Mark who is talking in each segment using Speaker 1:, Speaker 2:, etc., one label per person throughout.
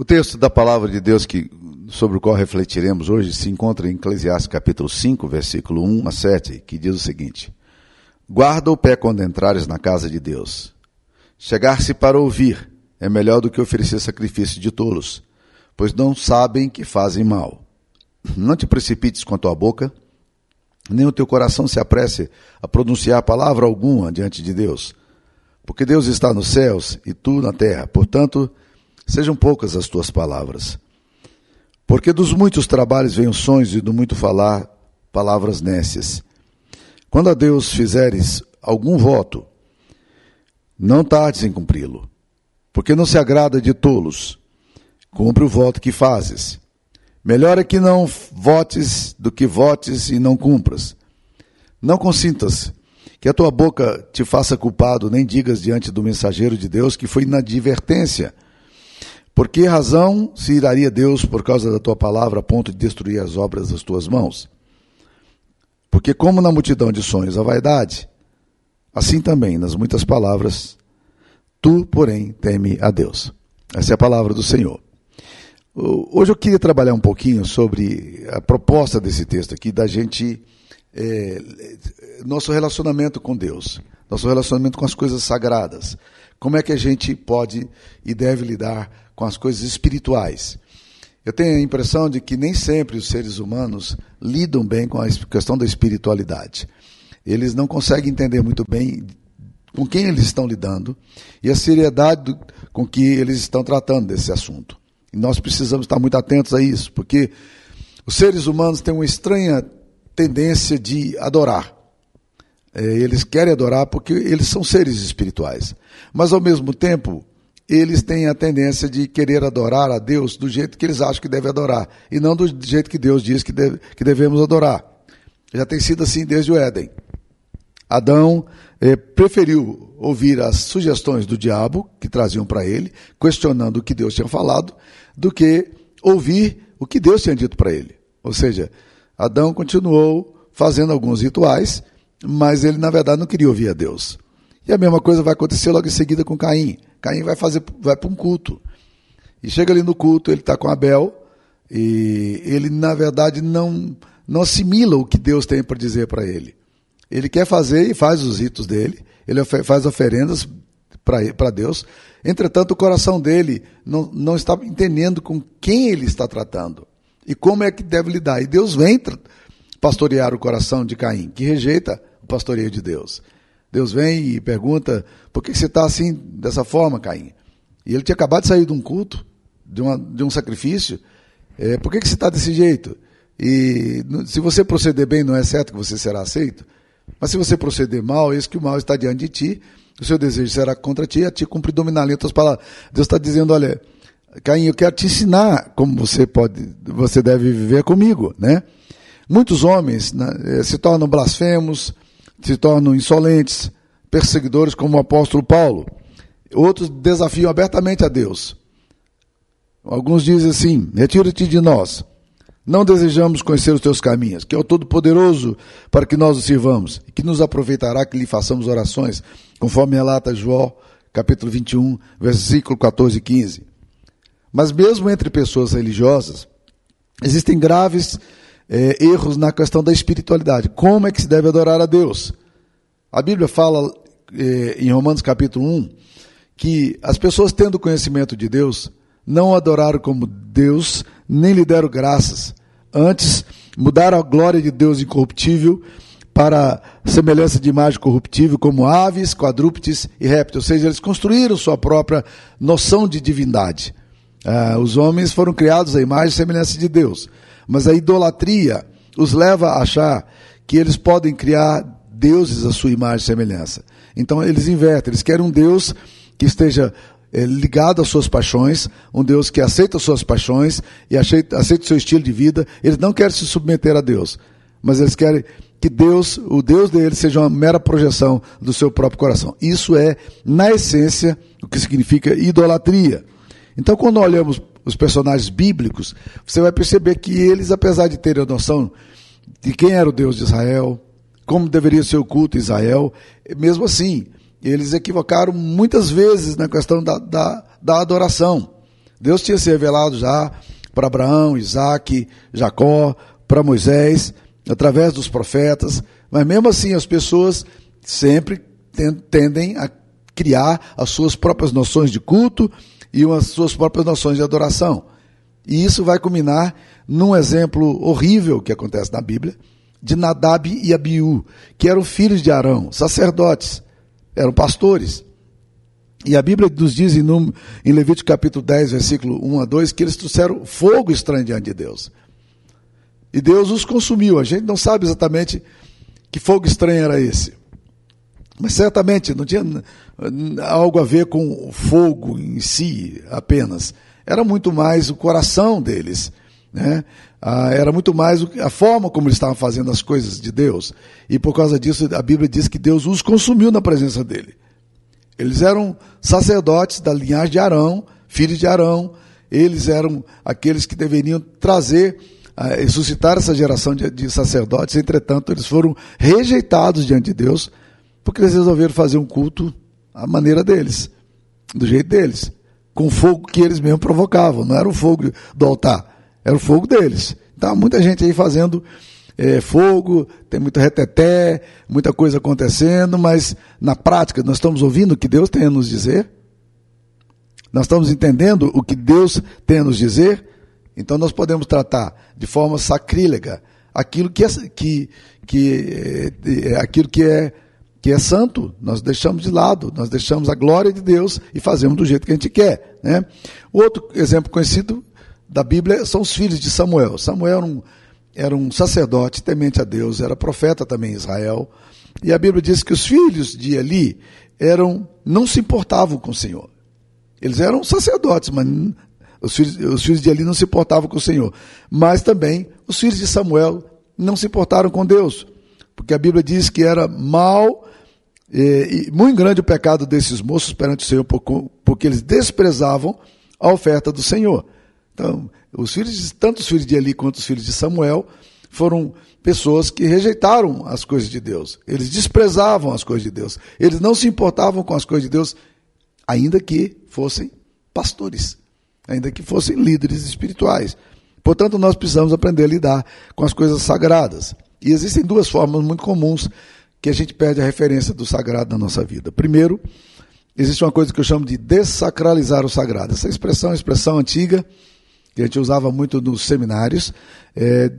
Speaker 1: O texto da palavra de Deus que, sobre o qual refletiremos hoje se encontra em Eclesiastes capítulo 5, versículo 1 a 7, que diz o seguinte: Guarda o pé quando entrares na casa de Deus. Chegar-se para ouvir é melhor do que oferecer sacrifício de tolos, pois não sabem que fazem mal. Não te precipites com a tua boca, nem o teu coração se apresse a pronunciar palavra alguma diante de Deus, porque Deus está nos céus e tu na terra. Portanto, sejam poucas as tuas palavras. Porque dos muitos trabalhos vêm os sonhos e do muito falar palavras nécias. Quando a Deus fizeres algum voto, não tardes em cumpri-lo, porque não se agrada de tolos. Cumpre o voto que fazes. Melhor é que não votes do que votes e não cumpras. Não consintas que a tua boca te faça culpado, nem digas diante do mensageiro de Deus que foi inadvertência por que razão se iraria Deus por causa da tua palavra a ponto de destruir as obras das tuas mãos? Porque, como na multidão de sonhos a vaidade, assim também nas muitas palavras, tu, porém, teme a Deus. Essa é a palavra do Senhor. Hoje eu queria trabalhar um pouquinho sobre a proposta desse texto aqui, da gente. É, nosso relacionamento com Deus, nosso relacionamento com as coisas sagradas. Como é que a gente pode e deve lidar com as coisas espirituais? Eu tenho a impressão de que nem sempre os seres humanos lidam bem com a questão da espiritualidade. Eles não conseguem entender muito bem com quem eles estão lidando e a seriedade com que eles estão tratando desse assunto. E nós precisamos estar muito atentos a isso, porque os seres humanos têm uma estranha tendência de adorar. É, eles querem adorar porque eles são seres espirituais. Mas, ao mesmo tempo, eles têm a tendência de querer adorar a Deus do jeito que eles acham que deve adorar, e não do jeito que Deus diz que, deve, que devemos adorar. Já tem sido assim desde o Éden. Adão eh, preferiu ouvir as sugestões do diabo que traziam para ele, questionando o que Deus tinha falado, do que ouvir o que Deus tinha dito para ele. Ou seja, Adão continuou fazendo alguns rituais, mas ele na verdade não queria ouvir a Deus. E a mesma coisa vai acontecer logo em seguida com Caim. Caim vai fazer, vai para um culto. E chega ali no culto, ele está com Abel, e ele, na verdade, não, não assimila o que Deus tem para dizer para ele. Ele quer fazer e faz os ritos dele, ele faz oferendas para Deus. Entretanto, o coração dele não, não está entendendo com quem ele está tratando e como é que deve lidar. E Deus vem pastorear o coração de Caim, que rejeita o pastoreio de Deus. Deus vem e pergunta: por que você está assim, dessa forma, Caim? E ele tinha acabado de sair de um culto, de, uma, de um sacrifício. É, por que, que você está desse jeito? E se você proceder bem, não é certo que você será aceito. Mas se você proceder mal, eis que o mal está diante de ti, o seu desejo será contra ti, a ti cumpre dominar. Em outras palavras, Deus está dizendo: olha, Caim, eu quero te ensinar como você pode, você deve viver comigo, né? Muitos homens né, se tornam blasfemos, se tornam insolentes, perseguidores, como o apóstolo Paulo. Outros desafiam abertamente a Deus. Alguns dizem assim: retira-te de nós. Não desejamos conhecer os teus caminhos, que é o Todo-Poderoso para que nós o sirvamos, e que nos aproveitará que lhe façamos orações, conforme relata João, capítulo 21, versículo 14 e 15. Mas mesmo entre pessoas religiosas, existem graves é, erros na questão da espiritualidade. Como é que se deve adorar a Deus? A Bíblia fala é, em Romanos capítulo 1 que as pessoas tendo conhecimento de Deus não adoraram como Deus, nem lhe deram graças. Antes, mudaram a glória de Deus incorruptível para semelhança de imagem corruptível, como aves, quadrúpedes e répteis. Ou seja, eles construíram sua própria noção de divindade. Ah, os homens foram criados à imagem e semelhança de Deus. Mas a idolatria os leva a achar que eles podem criar deuses à sua imagem e semelhança. Então eles invertem, eles querem um Deus que esteja é, ligado às suas paixões, um Deus que aceita as suas paixões e aceita, aceita o seu estilo de vida. Eles não querem se submeter a Deus, mas eles querem que Deus, o Deus deles, seja uma mera projeção do seu próprio coração. Isso é, na essência, o que significa idolatria. Então, quando olhamos os personagens bíblicos, você vai perceber que eles, apesar de terem a noção de quem era o Deus de Israel, como deveria ser o culto Israel, mesmo assim, eles equivocaram muitas vezes na questão da, da, da adoração. Deus tinha se revelado já para Abraão, Isaac, Jacó, para Moisés, através dos profetas, mas mesmo assim as pessoas sempre tendem a criar as suas próprias noções de culto e as suas próprias noções de adoração. E isso vai culminar num exemplo horrível que acontece na Bíblia, de Nadab e Abiú, que eram filhos de Arão, sacerdotes, eram pastores. E a Bíblia nos diz em, em Levítico capítulo 10, versículo 1 a 2, que eles trouxeram fogo estranho diante de Deus. E Deus os consumiu. A gente não sabe exatamente que fogo estranho era esse. Mas certamente não tinha algo a ver com o fogo em si apenas. Era muito mais o coração deles. Né? Ah, era muito mais a forma como eles estavam fazendo as coisas de Deus. E por causa disso, a Bíblia diz que Deus os consumiu na presença dele. Eles eram sacerdotes da linhagem de Arão, filhos de Arão. Eles eram aqueles que deveriam trazer, ah, ressuscitar essa geração de, de sacerdotes. Entretanto, eles foram rejeitados diante de Deus, porque eles resolveram fazer um culto à maneira deles, do jeito deles, com fogo que eles mesmos provocavam. Não era o fogo do altar, era o fogo deles. Então, muita gente aí fazendo é, fogo, tem muito reteté, muita coisa acontecendo, mas na prática nós estamos ouvindo o que Deus tem a nos dizer? Nós estamos entendendo o que Deus tem a nos dizer? Então nós podemos tratar de forma sacrílega aquilo que é, que, que, é, aquilo que é, que é santo, nós deixamos de lado, nós deixamos a glória de Deus e fazemos do jeito que a gente quer. Né? O outro exemplo conhecido da Bíblia são os filhos de Samuel. Samuel era um, era um sacerdote temente a Deus, era profeta também em Israel. E a Bíblia diz que os filhos de Eli eram, não se importavam com o Senhor. Eles eram sacerdotes, mas os filhos, os filhos de Eli não se importavam com o Senhor. Mas também os filhos de Samuel não se importaram com Deus. Porque a Bíblia diz que era mal e, e muito grande o pecado desses moços perante o Senhor, porque eles desprezavam a oferta do Senhor. Então, os filhos tanto os filhos de Eli quanto os filhos de Samuel foram pessoas que rejeitaram as coisas de Deus. Eles desprezavam as coisas de Deus. Eles não se importavam com as coisas de Deus, ainda que fossem pastores, ainda que fossem líderes espirituais. Portanto, nós precisamos aprender a lidar com as coisas sagradas. E existem duas formas muito comuns que a gente perde a referência do sagrado na nossa vida. Primeiro, existe uma coisa que eu chamo de desacralizar o sagrado. Essa expressão é uma expressão antiga que a gente usava muito nos seminários, é,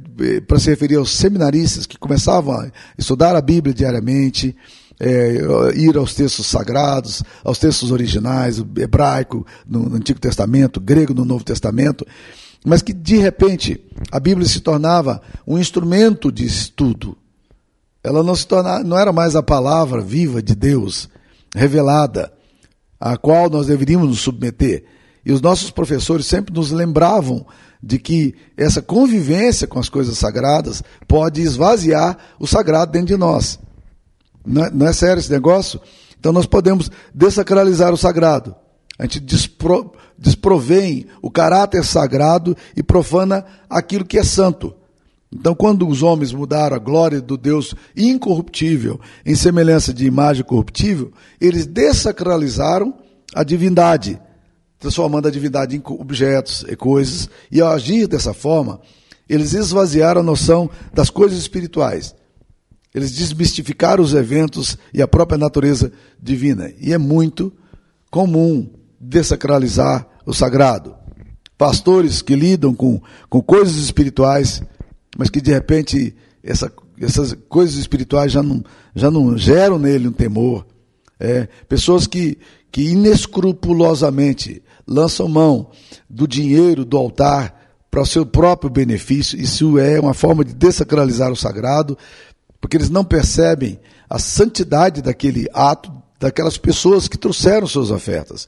Speaker 1: para se referir aos seminaristas que começavam a estudar a Bíblia diariamente, é, ir aos textos sagrados, aos textos originais, hebraico no Antigo Testamento, grego no Novo Testamento, mas que de repente a Bíblia se tornava um instrumento de estudo. Ela não se tornava, não era mais a palavra viva de Deus revelada, a qual nós deveríamos nos submeter e os nossos professores sempre nos lembravam de que essa convivência com as coisas sagradas pode esvaziar o sagrado dentro de nós. Não é, não é sério esse negócio? Então nós podemos desacralizar o sagrado. A gente despro, desprovém o caráter sagrado e profana aquilo que é santo. Então, quando os homens mudaram a glória do Deus incorruptível em semelhança de imagem corruptível, eles desacralizaram a divindade transformando a divindade em objetos e coisas, e ao agir dessa forma, eles esvaziaram a noção das coisas espirituais. Eles desmistificaram os eventos e a própria natureza divina. E é muito comum desacralizar o sagrado. Pastores que lidam com, com coisas espirituais, mas que de repente essa, essas coisas espirituais já não, já não geram nele um temor. É, pessoas que, que inescrupulosamente lançam mão do dinheiro do altar para o seu próprio benefício. Isso é uma forma de desacralizar o sagrado, porque eles não percebem a santidade daquele ato, daquelas pessoas que trouxeram suas ofertas.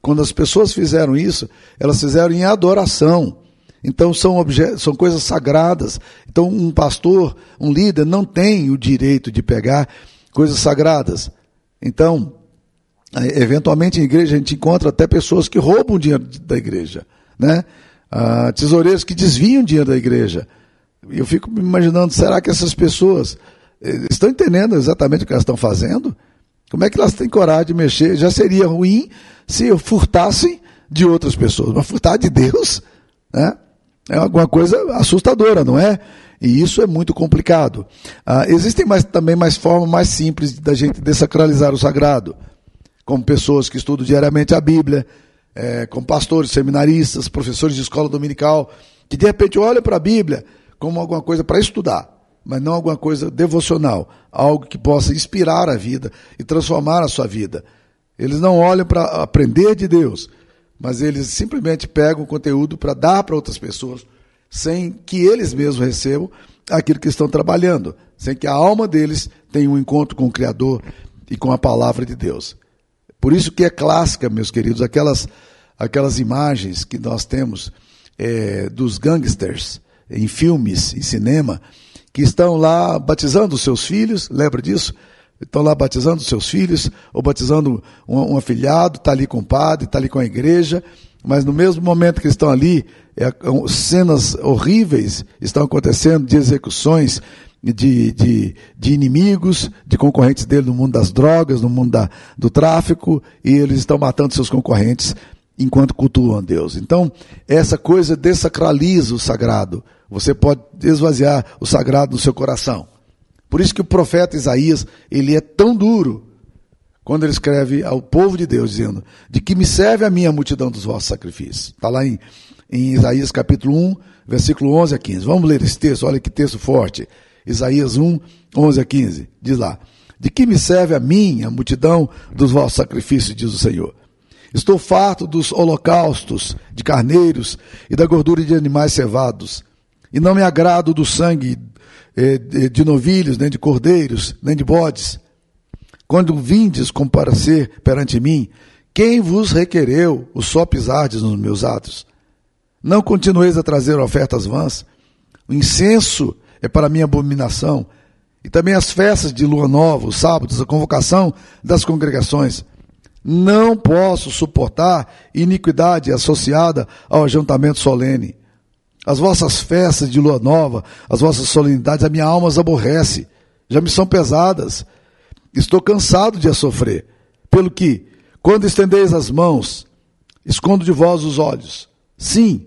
Speaker 1: Quando as pessoas fizeram isso, elas fizeram em adoração. Então são, são coisas sagradas. Então um pastor, um líder, não tem o direito de pegar coisas sagradas. Então, Eventualmente em igreja a gente encontra até pessoas que roubam dinheiro da igreja, né? Ah, tesoureiros que desviam dinheiro da igreja. Eu fico me imaginando, será que essas pessoas eh, estão entendendo exatamente o que elas estão fazendo? Como é que elas têm coragem de mexer? Já seria ruim se furtassem de outras pessoas, mas furtar de Deus, né? É alguma coisa assustadora, não é? E isso é muito complicado. Ah, existem mais, também mais formas mais simples da gente desacralizar o sagrado, como pessoas que estudam diariamente a Bíblia, é, como pastores, seminaristas, professores de escola dominical, que de repente olham para a Bíblia como alguma coisa para estudar, mas não alguma coisa devocional, algo que possa inspirar a vida e transformar a sua vida. Eles não olham para aprender de Deus, mas eles simplesmente pegam o conteúdo para dar para outras pessoas, sem que eles mesmos recebam aquilo que estão trabalhando, sem que a alma deles tenha um encontro com o Criador e com a palavra de Deus. Por isso que é clássica, meus queridos, aquelas, aquelas imagens que nós temos é, dos gangsters em filmes, em cinema, que estão lá batizando os seus filhos, lembra disso? Estão lá batizando os seus filhos, ou batizando um, um afilhado, está ali com o padre, está ali com a igreja, mas no mesmo momento que estão ali, é, cenas horríveis estão acontecendo de execuções de, de, de, inimigos, de concorrentes dele no mundo das drogas, no mundo da, do tráfico, e eles estão matando seus concorrentes enquanto cultuam Deus. Então, essa coisa desacraliza o sagrado. Você pode esvaziar o sagrado no seu coração. Por isso que o profeta Isaías, ele é tão duro quando ele escreve ao povo de Deus, dizendo: De que me serve a minha multidão dos vossos sacrifícios? Está lá em, em Isaías capítulo 1, versículo 11 a 15. Vamos ler esse texto, olha que texto forte. Isaías 1, 11 a 15. Diz lá: De que me serve a mim a multidão dos vossos sacrifícios, diz o Senhor? Estou farto dos holocaustos de carneiros e da gordura de animais cevados, e não me agrado do sangue eh, de novilhos, nem de cordeiros, nem de bodes. Quando vindes comparecer perante mim, quem vos requereu o só pisardes nos meus atos? Não continueis a trazer ofertas vãs. O incenso é para minha abominação. E também as festas de lua nova, os sábados, a convocação das congregações. Não posso suportar iniquidade associada ao ajuntamento solene. As vossas festas de lua nova, as vossas solenidades, a minha alma as aborrece. Já me são pesadas. Estou cansado de a sofrer. Pelo que, quando estendeis as mãos, escondo de vós os olhos. Sim,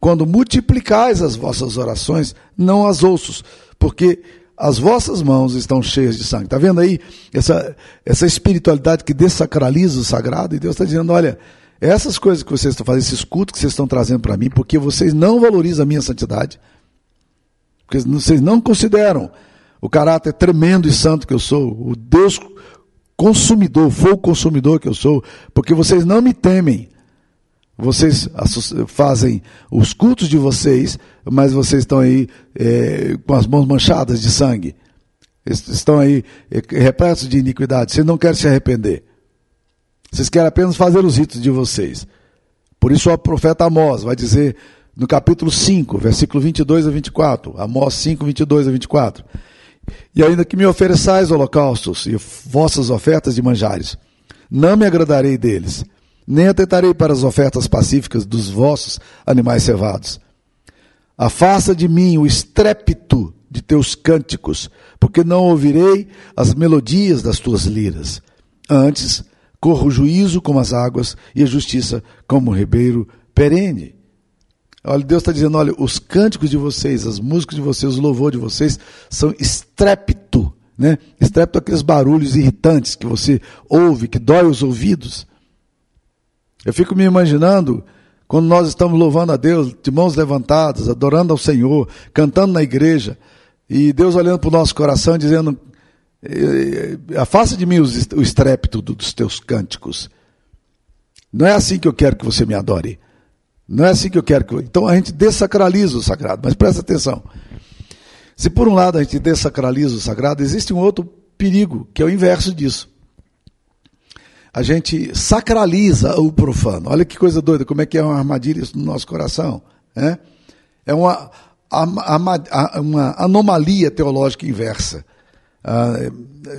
Speaker 1: quando multiplicais as vossas orações, não as ouços, porque as vossas mãos estão cheias de sangue. Está vendo aí essa, essa espiritualidade que desacraliza o sagrado? E Deus está dizendo: olha, essas coisas que vocês estão fazendo, esses cultos que vocês estão trazendo para mim, porque vocês não valorizam a minha santidade, porque vocês não consideram o caráter tremendo e santo que eu sou, o Deus consumidor, fogo consumidor que eu sou, porque vocês não me temem. Vocês fazem os cultos de vocês, mas vocês estão aí é, com as mãos manchadas de sangue. Estão aí é, repletos de iniquidade. Vocês não querem se arrepender. Vocês querem apenas fazer os ritos de vocês. Por isso o profeta Amós vai dizer no capítulo 5, versículo 22 a 24. Amós 5, 22 a 24. E ainda que me ofereçais holocaustos e vossas ofertas de manjares, não me agradarei deles nem atentarei para as ofertas pacíficas dos vossos animais cevados. Afasta de mim o estrépito de teus cânticos, porque não ouvirei as melodias das tuas liras. Antes, corra o juízo como as águas e a justiça como o ribeiro perene. Olha, Deus está dizendo: olha, os cânticos de vocês, as músicas de vocês, o louvor de vocês são estrépito, né? Estrépito aqueles barulhos irritantes que você ouve, que dói os ouvidos. Eu fico me imaginando quando nós estamos louvando a Deus, de mãos levantadas, adorando ao Senhor, cantando na igreja, e Deus olhando para o nosso coração, dizendo: Afasta de mim o estrépito dos teus cânticos. Não é assim que eu quero que você me adore. Não é assim que eu quero que. Então a gente desacraliza o sagrado, mas presta atenção. Se por um lado a gente desacraliza o sagrado, existe um outro perigo, que é o inverso disso a gente sacraliza o profano. Olha que coisa doida, como é que é uma armadilha isso no nosso coração. Né? É uma, uma anomalia teológica inversa. Ah,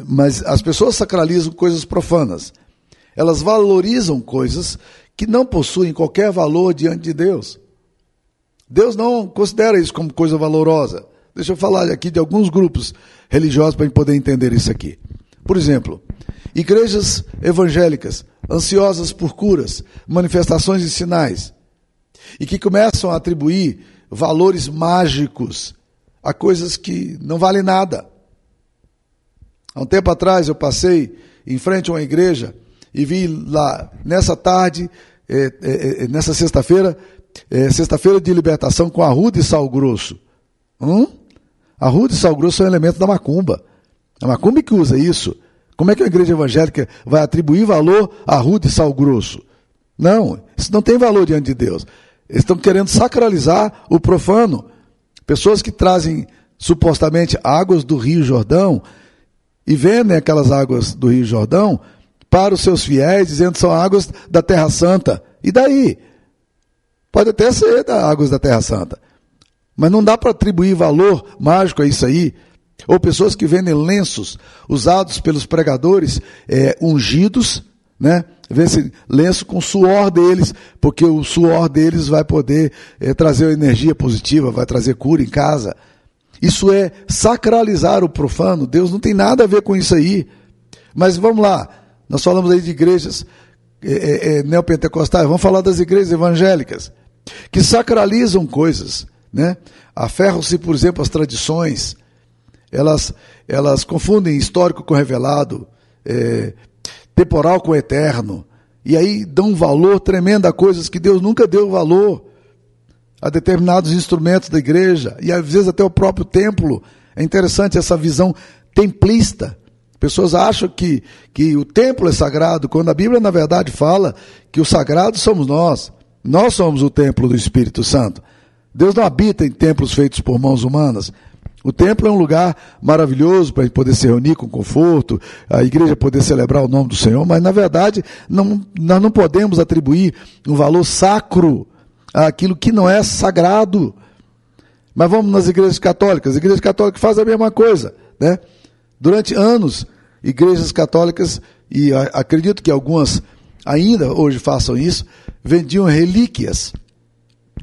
Speaker 1: mas as pessoas sacralizam coisas profanas. Elas valorizam coisas que não possuem qualquer valor diante de Deus. Deus não considera isso como coisa valorosa. Deixa eu falar aqui de alguns grupos religiosos para a gente poder entender isso aqui. Por exemplo, igrejas evangélicas ansiosas por curas, manifestações e sinais, e que começam a atribuir valores mágicos a coisas que não valem nada. Há um tempo atrás eu passei em frente a uma igreja e vi lá, nessa tarde, é, é, é, nessa sexta-feira, é, sexta-feira de libertação com arruda e sal grosso. Hum? Arruda e sal grosso são elementos da macumba. A macumba que usa isso. Como é que a igreja evangélica vai atribuir valor a arruda e sal grosso? Não, isso não tem valor diante de Deus. Eles estão querendo sacralizar o profano. Pessoas que trazem supostamente águas do Rio Jordão e vendem aquelas águas do Rio Jordão para os seus fiéis, dizendo que são águas da Terra Santa. E daí? Pode até ser da águas da Terra Santa. Mas não dá para atribuir valor mágico a isso aí. Ou pessoas que vendem lenços usados pelos pregadores, é, ungidos, né? Vê esse lenço com o suor deles, porque o suor deles vai poder é, trazer energia positiva, vai trazer cura em casa. Isso é sacralizar o profano. Deus não tem nada a ver com isso aí. Mas vamos lá, nós falamos aí de igrejas é, é, neopentecostais, vamos falar das igrejas evangélicas, que sacralizam coisas, né? Aferram-se, por exemplo, às tradições, elas, elas confundem histórico com revelado, é, temporal com eterno, e aí dão valor tremendo a coisas que Deus nunca deu valor, a determinados instrumentos da igreja, e às vezes até o próprio templo. É interessante essa visão templista Pessoas acham que, que o templo é sagrado, quando a Bíblia, na verdade, fala que o sagrado somos nós. Nós somos o templo do Espírito Santo. Deus não habita em templos feitos por mãos humanas. O templo é um lugar maravilhoso para poder se reunir com conforto, a igreja poder celebrar o nome do Senhor, mas na verdade não, nós não podemos atribuir um valor sacro àquilo que não é sagrado. Mas vamos nas igrejas católicas. As igrejas católicas fazem a mesma coisa, né? Durante anos, igrejas católicas, e acredito que algumas ainda hoje façam isso, vendiam relíquias,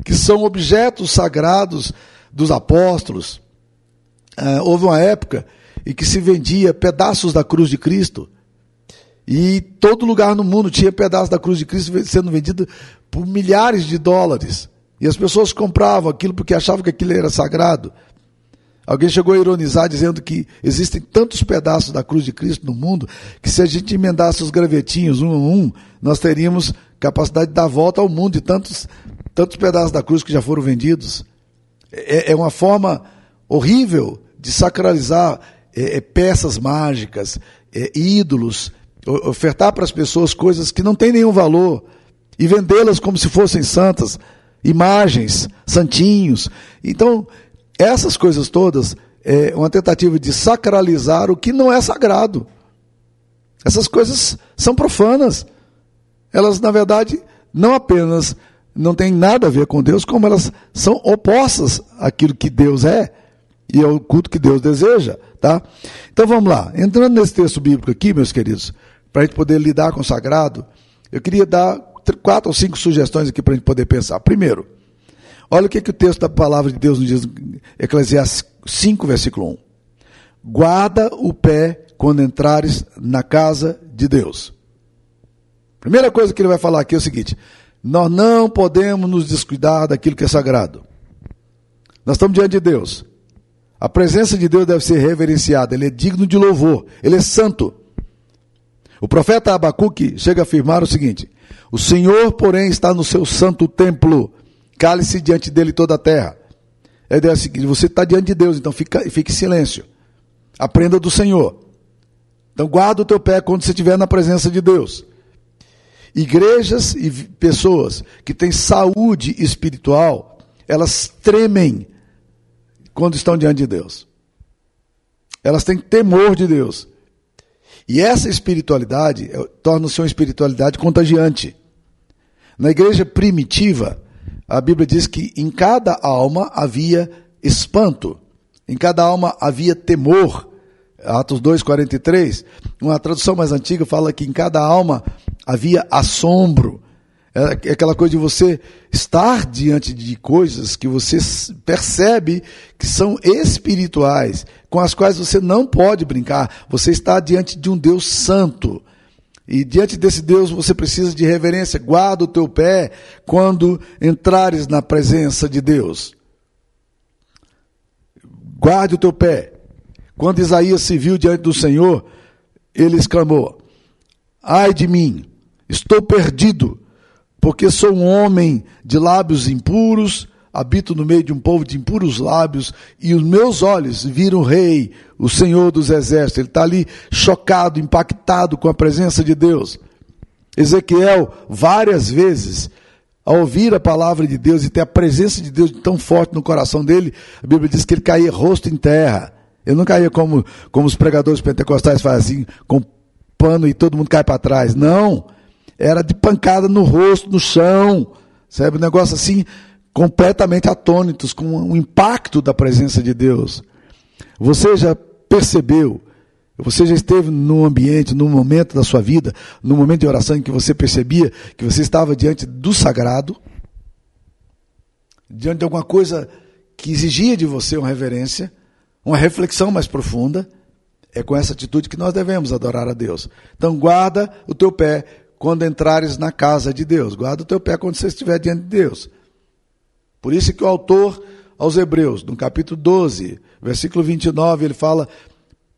Speaker 1: que são objetos sagrados dos apóstolos. Uh, houve uma época em que se vendia pedaços da cruz de Cristo. E todo lugar no mundo tinha pedaços da cruz de Cristo sendo vendido por milhares de dólares. E as pessoas compravam aquilo porque achavam que aquilo era sagrado. Alguém chegou a ironizar dizendo que existem tantos pedaços da cruz de Cristo no mundo que se a gente emendasse os gravetinhos um a um, nós teríamos capacidade de dar volta ao mundo de tantos, tantos pedaços da cruz que já foram vendidos. É, é uma forma horrível de sacralizar é, é, peças mágicas, é, ídolos, ofertar para as pessoas coisas que não têm nenhum valor e vendê-las como se fossem santas, imagens, santinhos. Então, essas coisas todas é uma tentativa de sacralizar o que não é sagrado. Essas coisas são profanas. Elas, na verdade, não apenas não têm nada a ver com Deus, como elas são opostas àquilo que Deus é e ao culto que Deus deseja, tá? Então vamos lá. Entrando nesse texto bíblico aqui, meus queridos, para a gente poder lidar com o sagrado, eu queria dar quatro ou cinco sugestões aqui para a gente poder pensar. Primeiro, Olha o que, que o texto da palavra de Deus nos diz, Eclesiastes 5, versículo 1. Guarda o pé quando entrares na casa de Deus. Primeira coisa que ele vai falar aqui é o seguinte: nós não podemos nos descuidar daquilo que é sagrado. Nós estamos diante de Deus. A presença de Deus deve ser reverenciada, ele é digno de louvor, ele é santo. O profeta Abacuque chega a afirmar o seguinte: O Senhor, porém, está no seu santo templo cale-se diante dele toda a terra. É a seguinte: você está diante de Deus, então fica, fique em silêncio. Aprenda do Senhor. Então guarda o teu pé quando você estiver na presença de Deus. Igrejas e pessoas que têm saúde espiritual, elas tremem quando estão diante de Deus. Elas têm temor de Deus. E essa espiritualidade é, torna-se uma espiritualidade contagiante. Na igreja primitiva, a Bíblia diz que em cada alma havia espanto, em cada alma havia temor. Atos 2,43, uma tradução mais antiga fala que em cada alma havia assombro. É aquela coisa de você estar diante de coisas que você percebe que são espirituais, com as quais você não pode brincar. Você está diante de um Deus santo. E diante desse Deus você precisa de reverência. Guarda o teu pé quando entrares na presença de Deus. Guarde o teu pé. Quando Isaías se viu diante do Senhor, ele exclamou: Ai de mim, estou perdido porque sou um homem de lábios impuros, habito no meio de um povo de impuros lábios, e os meus olhos viram o Rei, o Senhor dos Exércitos. Ele está ali chocado, impactado com a presença de Deus. Ezequiel, várias vezes, ao ouvir a palavra de Deus e ter a presença de Deus tão forte no coração dele, a Bíblia diz que ele caía rosto em terra. Ele não caía como, como os pregadores pentecostais fazem, com pano e todo mundo cai para trás. Não era de pancada no rosto, no chão, sabe? Um negócio assim, completamente atônitos com o impacto da presença de Deus. Você já percebeu, você já esteve num ambiente, num momento da sua vida, num momento de oração em que você percebia que você estava diante do sagrado, diante de alguma coisa que exigia de você uma reverência, uma reflexão mais profunda. É com essa atitude que nós devemos adorar a Deus. Então guarda o teu pé quando entrares na casa de Deus. Guarda o teu pé quando você estiver diante de Deus. Por isso que o autor aos Hebreus, no capítulo 12, versículo 29, ele fala: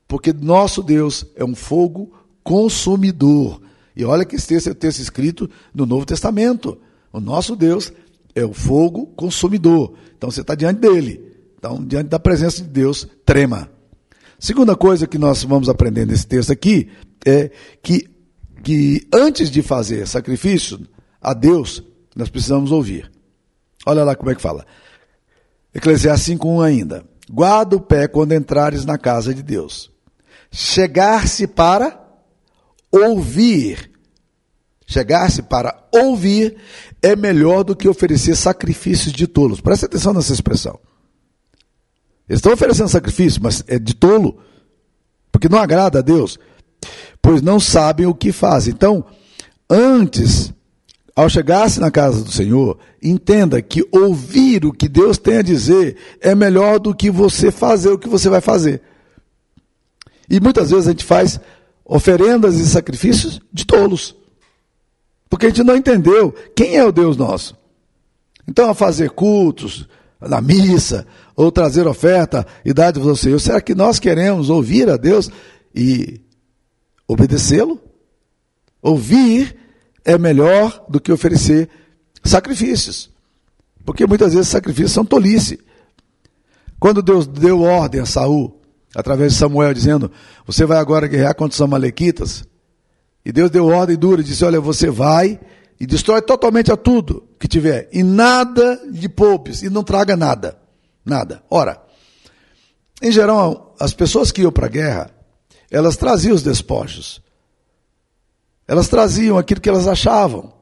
Speaker 1: Porque nosso Deus é um fogo consumidor. E olha que esse texto o texto escrito no Novo Testamento. O nosso Deus é o fogo consumidor. Então você está diante dele. Então, diante da presença de Deus, trema. Segunda coisa que nós vamos aprender nesse texto aqui é que que antes de fazer sacrifício a Deus, nós precisamos ouvir. Olha lá como é que fala. Eclesiastes 5.1 ainda. Guarda o pé quando entrares na casa de Deus. Chegar-se para ouvir. Chegar-se para ouvir é melhor do que oferecer sacrifícios de tolos. Preste atenção nessa expressão. Eles estão oferecendo sacrifício, mas é de tolo. Porque não agrada a Deus pois não sabem o que fazem. Então, antes, ao chegar-se na casa do Senhor, entenda que ouvir o que Deus tem a dizer é melhor do que você fazer o que você vai fazer. E muitas vezes a gente faz oferendas e sacrifícios de tolos. Porque a gente não entendeu quem é o Deus nosso. Então, a fazer cultos, na missa, ou trazer oferta e dar ao Senhor, será que nós queremos ouvir a Deus e obedecê-lo. Ouvir é melhor do que oferecer sacrifícios. Porque muitas vezes sacrifícios são tolice. Quando Deus deu ordem a Saul, através de Samuel, dizendo: Você vai agora guerrear contra os Amalequitas. E Deus deu ordem dura disse: Olha, você vai e destrói totalmente a tudo que tiver, e nada de poupes, e não traga nada. Nada. Ora, em geral, as pessoas que iam para a guerra, elas traziam os despojos. Elas traziam aquilo que elas achavam: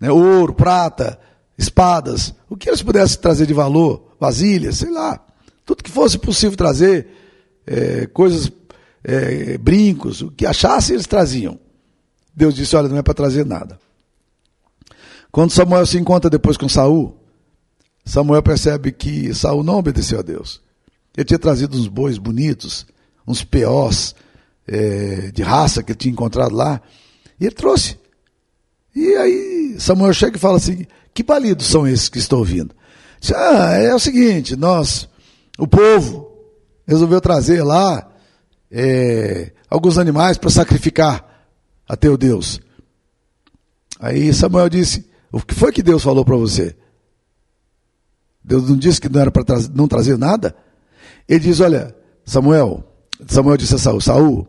Speaker 1: né? ouro, prata, espadas, o que eles pudessem trazer de valor, vasilhas, sei lá, tudo que fosse possível trazer, é, coisas, é, brincos, o que achassem eles traziam. Deus disse: Olha, não é para trazer nada. Quando Samuel se encontra depois com Saul, Samuel percebe que Saul não obedeceu a Deus. Ele tinha trazido uns bois bonitos, uns peós, é, de raça que ele tinha encontrado lá, e ele trouxe. E aí Samuel chega e fala assim: que balidos são esses que estou ouvindo? Diz, ah, é o seguinte, nós, o povo, resolveu trazer lá é, alguns animais para sacrificar a teu Deus. Aí Samuel disse: O que foi que Deus falou para você? Deus não disse que não era para não trazer nada? Ele diz: Olha, Samuel, Samuel disse a Saul: Saul,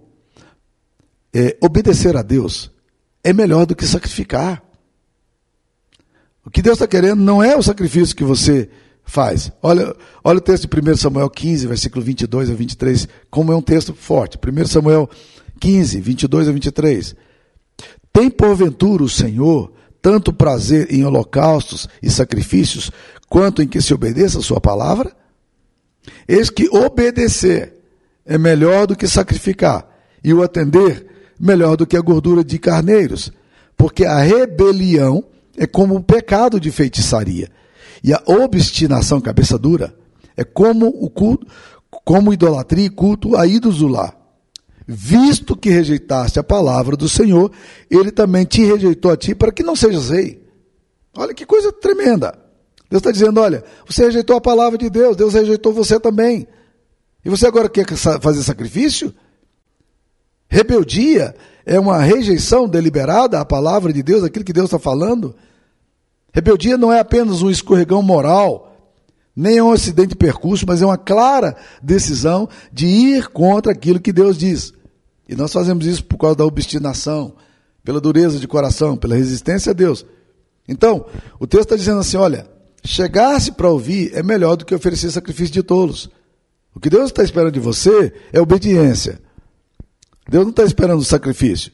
Speaker 1: é, obedecer a Deus é melhor do que sacrificar. O que Deus está querendo não é o sacrifício que você faz. Olha, olha o texto de 1 Samuel 15, versículo 22 a 23, como é um texto forte. 1 Samuel 15, 22 a 23. Tem porventura o Senhor tanto prazer em holocaustos e sacrifícios, quanto em que se obedeça a sua palavra? Eis que obedecer é melhor do que sacrificar, e o atender melhor do que a gordura de carneiros, porque a rebelião é como o pecado de feitiçaria. E a obstinação, cabeça dura, é como o culto, como idolatria e culto a ídolos do lar. Visto que rejeitaste a palavra do Senhor, ele também te rejeitou a ti para que não sejas rei. Olha que coisa tremenda. Deus está dizendo: olha, você rejeitou a palavra de Deus, Deus rejeitou você também. E você agora quer fazer sacrifício? Rebeldia é uma rejeição deliberada à palavra de Deus, aquilo que Deus está falando. Rebeldia não é apenas um escorregão moral, nem é um acidente de percurso, mas é uma clara decisão de ir contra aquilo que Deus diz. E nós fazemos isso por causa da obstinação, pela dureza de coração, pela resistência a Deus. Então, o texto está dizendo assim: olha, chegar-se para ouvir é melhor do que oferecer sacrifício de tolos. O que Deus está esperando de você é obediência. Deus não está esperando o sacrifício.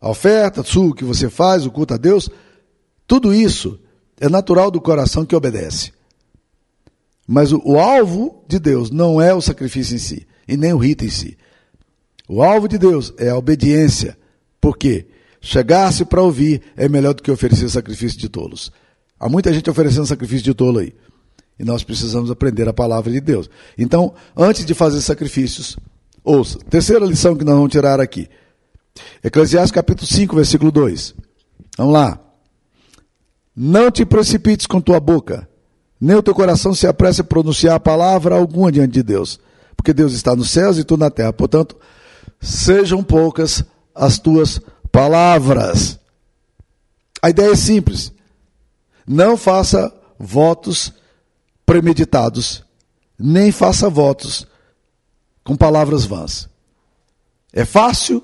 Speaker 1: A oferta sua que você faz, o culto a Deus, tudo isso é natural do coração que obedece. Mas o, o, alvo de Deus não é o sacrifício em si, e nem o rito em si. O alvo de Deus é a obediência. Por quê? Chegar-se para ouvir é melhor do que oferecer sacrifício de tolos. Há muita gente oferecendo sacrifício de tolo aí. E nós precisamos aprender a palavra de Deus. Então, antes de fazer sacrifícios, ouça. Terceira lição que nós vamos tirar aqui. Eclesiastes capítulo 5, versículo 2. Vamos lá. Não te precipites com tua boca, nem o teu coração se apresse a pronunciar palavra alguma diante de Deus, porque Deus está nos céus e tu na terra. Portanto, sejam poucas as tuas palavras. A ideia é simples. Não faça votos premeditados, nem faça votos com palavras vãs. É fácil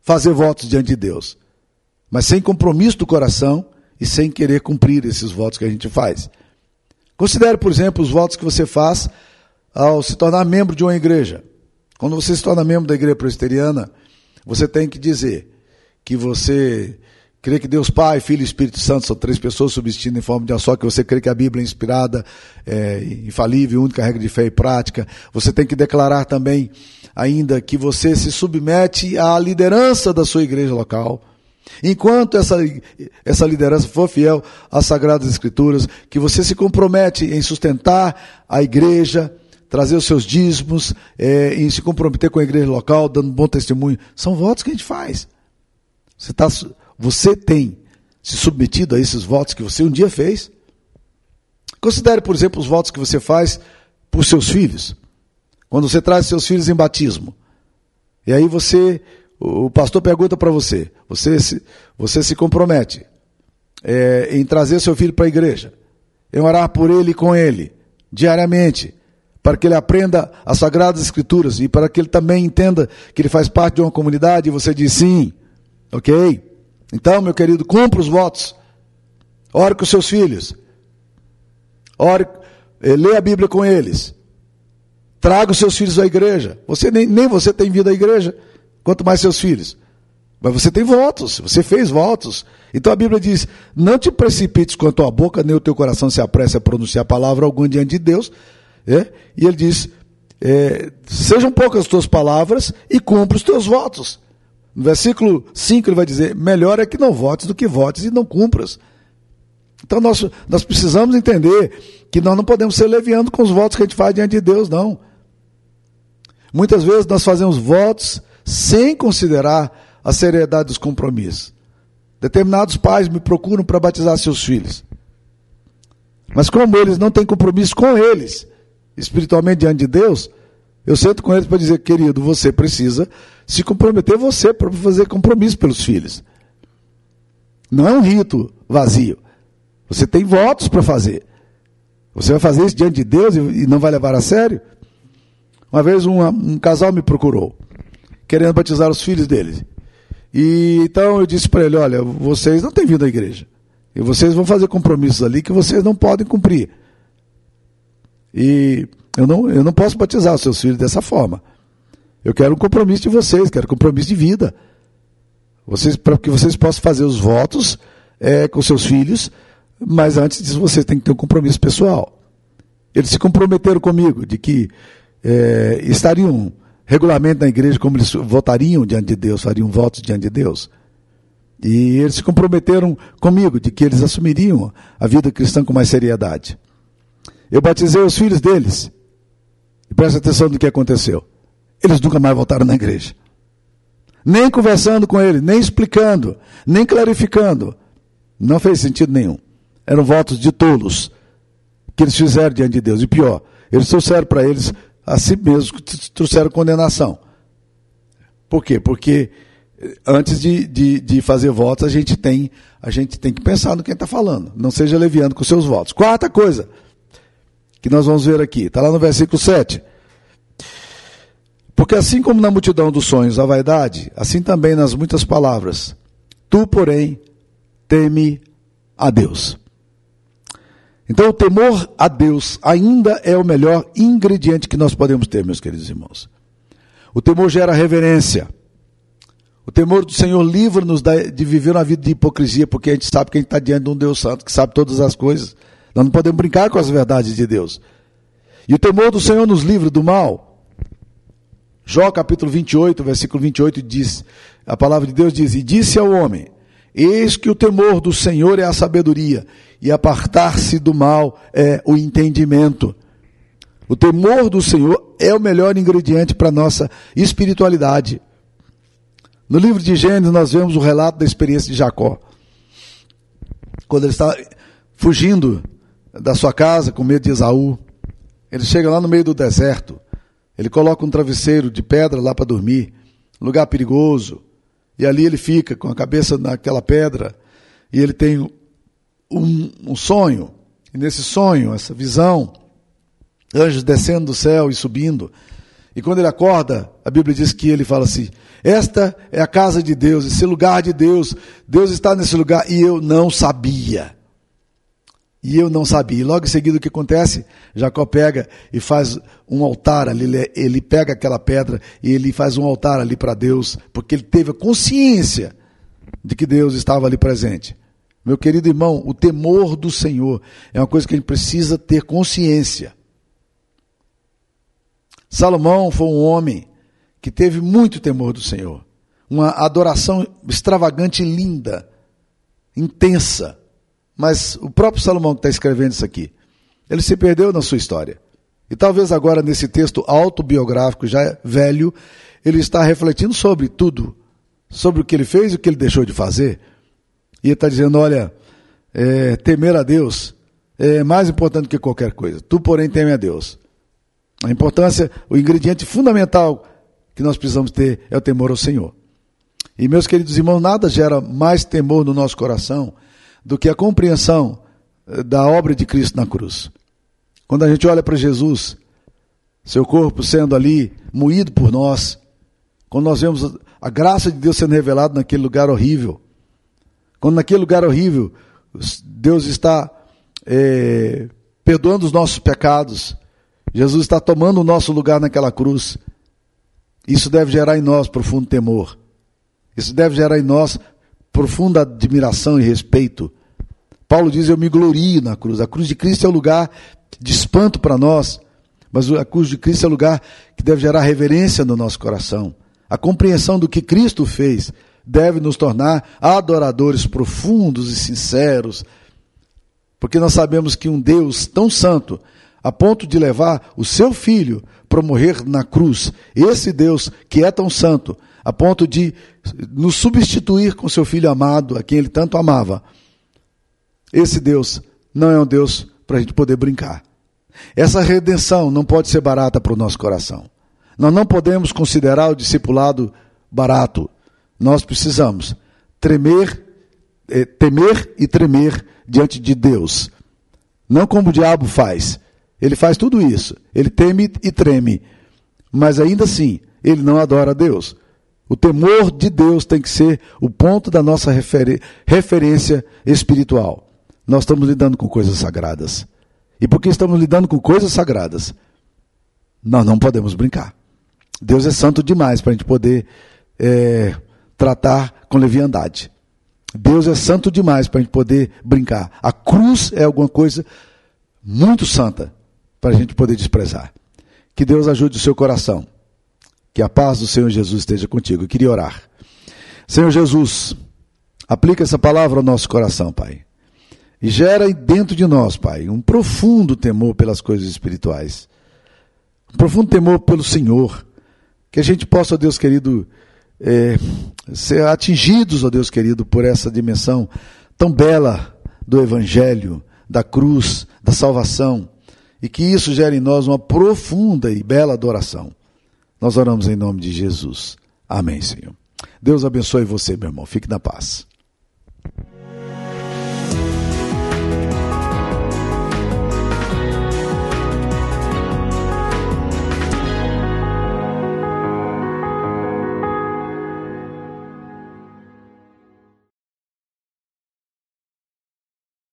Speaker 1: fazer votos diante de Deus, mas sem compromisso do coração e sem querer cumprir esses votos que a gente faz. Considere, por exemplo, os votos que você faz ao se tornar membro de uma igreja. Quando você se torna membro da igreja presbiteriana, você tem que dizer que você crê que Deus Pai, Filho e Espírito Santo são três pessoas subsistindo em forma de uma só, que você crê que a Bíblia é inspirada, é, infalível, única regra de fé e prática. Você tem que declarar também ainda que você se submete à liderança da sua igreja local. Enquanto essa, essa liderança for fiel às Sagradas Escrituras, que você se compromete em sustentar a igreja, trazer os seus dízimos, é, em se comprometer com a igreja local, dando bom testemunho. São votos que a gente faz. Você está você tem se submetido a esses votos que você um dia fez? Considere, por exemplo, os votos que você faz por seus filhos. Quando você traz seus filhos em batismo. E aí você, o pastor pergunta para você, você se, você se compromete é, em trazer seu filho para a igreja, em orar por ele e com ele, diariamente, para que ele aprenda as Sagradas Escrituras e para que ele também entenda que ele faz parte de uma comunidade, e você diz sim, ok? Então, meu querido, cumpra os votos. Ore com seus filhos. Ore, eh, lê a Bíblia com eles. Traga os seus filhos à igreja. Você nem, nem você tem vindo à igreja, quanto mais seus filhos. Mas você tem votos, você fez votos. Então a Bíblia diz: não te precipites com a tua boca, nem o teu coração se apresse a pronunciar palavra alguma diante de Deus. É? E ele diz: é, sejam poucas as tuas palavras e cumpra os teus votos. No versículo 5 ele vai dizer: melhor é que não votes do que votes e não cumpras. Então nós, nós precisamos entender que nós não podemos ser leviando com os votos que a gente faz diante de Deus, não. Muitas vezes nós fazemos votos sem considerar a seriedade dos compromissos. Determinados pais me procuram para batizar seus filhos. Mas como eles não têm compromisso com eles, espiritualmente diante de Deus, eu sento com eles para dizer, querido, você precisa se comprometer você para fazer compromisso pelos filhos. Não é um rito vazio. Você tem votos para fazer. Você vai fazer isso diante de Deus e não vai levar a sério? Uma vez um, um casal me procurou, querendo batizar os filhos deles. E então eu disse para ele: olha, vocês não têm vindo à igreja. E vocês vão fazer compromissos ali que vocês não podem cumprir. E eu não, eu não posso batizar os seus filhos dessa forma. Eu quero um compromisso de vocês, quero um compromisso de vida. Vocês, para que vocês possam fazer os votos é, com seus filhos, mas antes disso vocês têm que ter um compromisso pessoal. Eles se comprometeram comigo de que é, estariam regularmente na igreja como eles votariam diante de Deus, fariam votos diante de Deus. E eles se comprometeram comigo de que eles assumiriam a vida cristã com mais seriedade. Eu batizei os filhos deles. E presta atenção no que aconteceu. Eles nunca mais voltaram na igreja. Nem conversando com eles, nem explicando, nem clarificando. Não fez sentido nenhum. Eram votos de tolos que eles fizeram diante de Deus. E pior, eles trouxeram para eles a si mesmos, trouxeram condenação. Por quê? Porque eh, antes de, de, de, fazer votos, a gente tem, a gente tem que pensar no quem está falando. Não seja leviando com seus votos. Quarta coisa que nós vamos ver aqui, está lá no versículo 7. Porque assim como na multidão dos sonhos a vaidade, assim também nas muitas palavras. Tu, porém, teme a Deus. Então, o temor a Deus ainda é o melhor ingrediente que nós podemos ter, meus queridos irmãos. O temor gera reverência. O temor do Senhor livra-nos de viver uma vida de hipocrisia, porque a gente sabe que a gente está diante de um Deus Santo que sabe todas as coisas. Nós não podemos brincar com as verdades de Deus. E o temor do Senhor nos livra do mal. Jó capítulo 28, versículo 28 diz: a palavra de Deus diz: E disse ao homem: Eis que o temor do Senhor é a sabedoria, e apartar-se do mal é o entendimento. O temor do Senhor é o melhor ingrediente para a nossa espiritualidade. No livro de Gênesis, nós vemos o relato da experiência de Jacó. Quando ele está fugindo da sua casa com medo de Esaú, ele chega lá no meio do deserto. Ele coloca um travesseiro de pedra lá para dormir, lugar perigoso. E ali ele fica com a cabeça naquela pedra. E ele tem um, um sonho. E nesse sonho, essa visão, anjos descendo do céu e subindo. E quando ele acorda, a Bíblia diz que ele fala assim: Esta é a casa de Deus, esse lugar de Deus. Deus está nesse lugar e eu não sabia. E eu não sabia. E logo em seguida o que acontece? Jacó pega e faz um altar ali, ele pega aquela pedra e ele faz um altar ali para Deus, porque ele teve a consciência de que Deus estava ali presente. Meu querido irmão, o temor do Senhor é uma coisa que a gente precisa ter consciência. Salomão foi um homem que teve muito temor do Senhor, uma adoração extravagante e linda, intensa. Mas o próprio Salomão que está escrevendo isso aqui, ele se perdeu na sua história. E talvez agora, nesse texto autobiográfico, já velho, ele está refletindo sobre tudo, sobre o que ele fez e o que ele deixou de fazer. E ele está dizendo: olha, é, temer a Deus é mais importante que qualquer coisa. Tu, porém, teme a Deus. A importância, o ingrediente fundamental que nós precisamos ter é o temor ao Senhor. E, meus queridos irmãos, nada gera mais temor no nosso coração do que a compreensão eh, da obra de Cristo na cruz. Quando a gente olha para Jesus, seu corpo sendo ali moído por nós, quando nós vemos a graça de Deus sendo revelada naquele lugar horrível, quando naquele lugar horrível Deus está é, perdoando os nossos pecados, Jesus está tomando o nosso lugar naquela cruz. Isso deve gerar em nós profundo temor. Isso deve gerar em nós profunda admiração e respeito. Paulo diz: Eu me glorio na cruz. A cruz de Cristo é o lugar de espanto para nós, mas a cruz de Cristo é o lugar que deve gerar reverência no nosso coração. A compreensão do que Cristo fez deve nos tornar adoradores profundos e sinceros, porque nós sabemos que um Deus tão santo, a ponto de levar o seu filho para morrer na cruz, esse Deus que é tão santo, a ponto de nos substituir com seu filho amado, a quem ele tanto amava. Esse Deus não é um Deus para a gente poder brincar. Essa redenção não pode ser barata para o nosso coração. Nós não podemos considerar o discipulado barato. Nós precisamos tremer, eh, temer e tremer diante de Deus. Não como o diabo faz. Ele faz tudo isso. Ele teme e treme. Mas ainda assim, ele não adora a Deus. O temor de Deus tem que ser o ponto da nossa referência espiritual. Nós estamos lidando com coisas sagradas. E porque estamos lidando com coisas sagradas, nós não podemos brincar. Deus é santo demais para a gente poder é, tratar com leviandade. Deus é santo demais para a gente poder brincar. A cruz é alguma coisa muito santa para a gente poder desprezar. Que Deus ajude o seu coração que a paz do Senhor Jesus esteja contigo. Eu queria orar. Senhor Jesus, Aplica essa palavra ao nosso coração, Pai. E gera dentro de nós, Pai, um profundo temor pelas coisas espirituais. Um profundo temor pelo Senhor. Que a gente possa, ó Deus querido, é, ser atingidos, ó Deus querido, por essa dimensão tão bela do Evangelho, da cruz, da salvação. E que isso gere em nós uma profunda e bela adoração. Nós oramos em nome de Jesus. Amém, Senhor. Deus abençoe você, meu irmão. Fique na paz.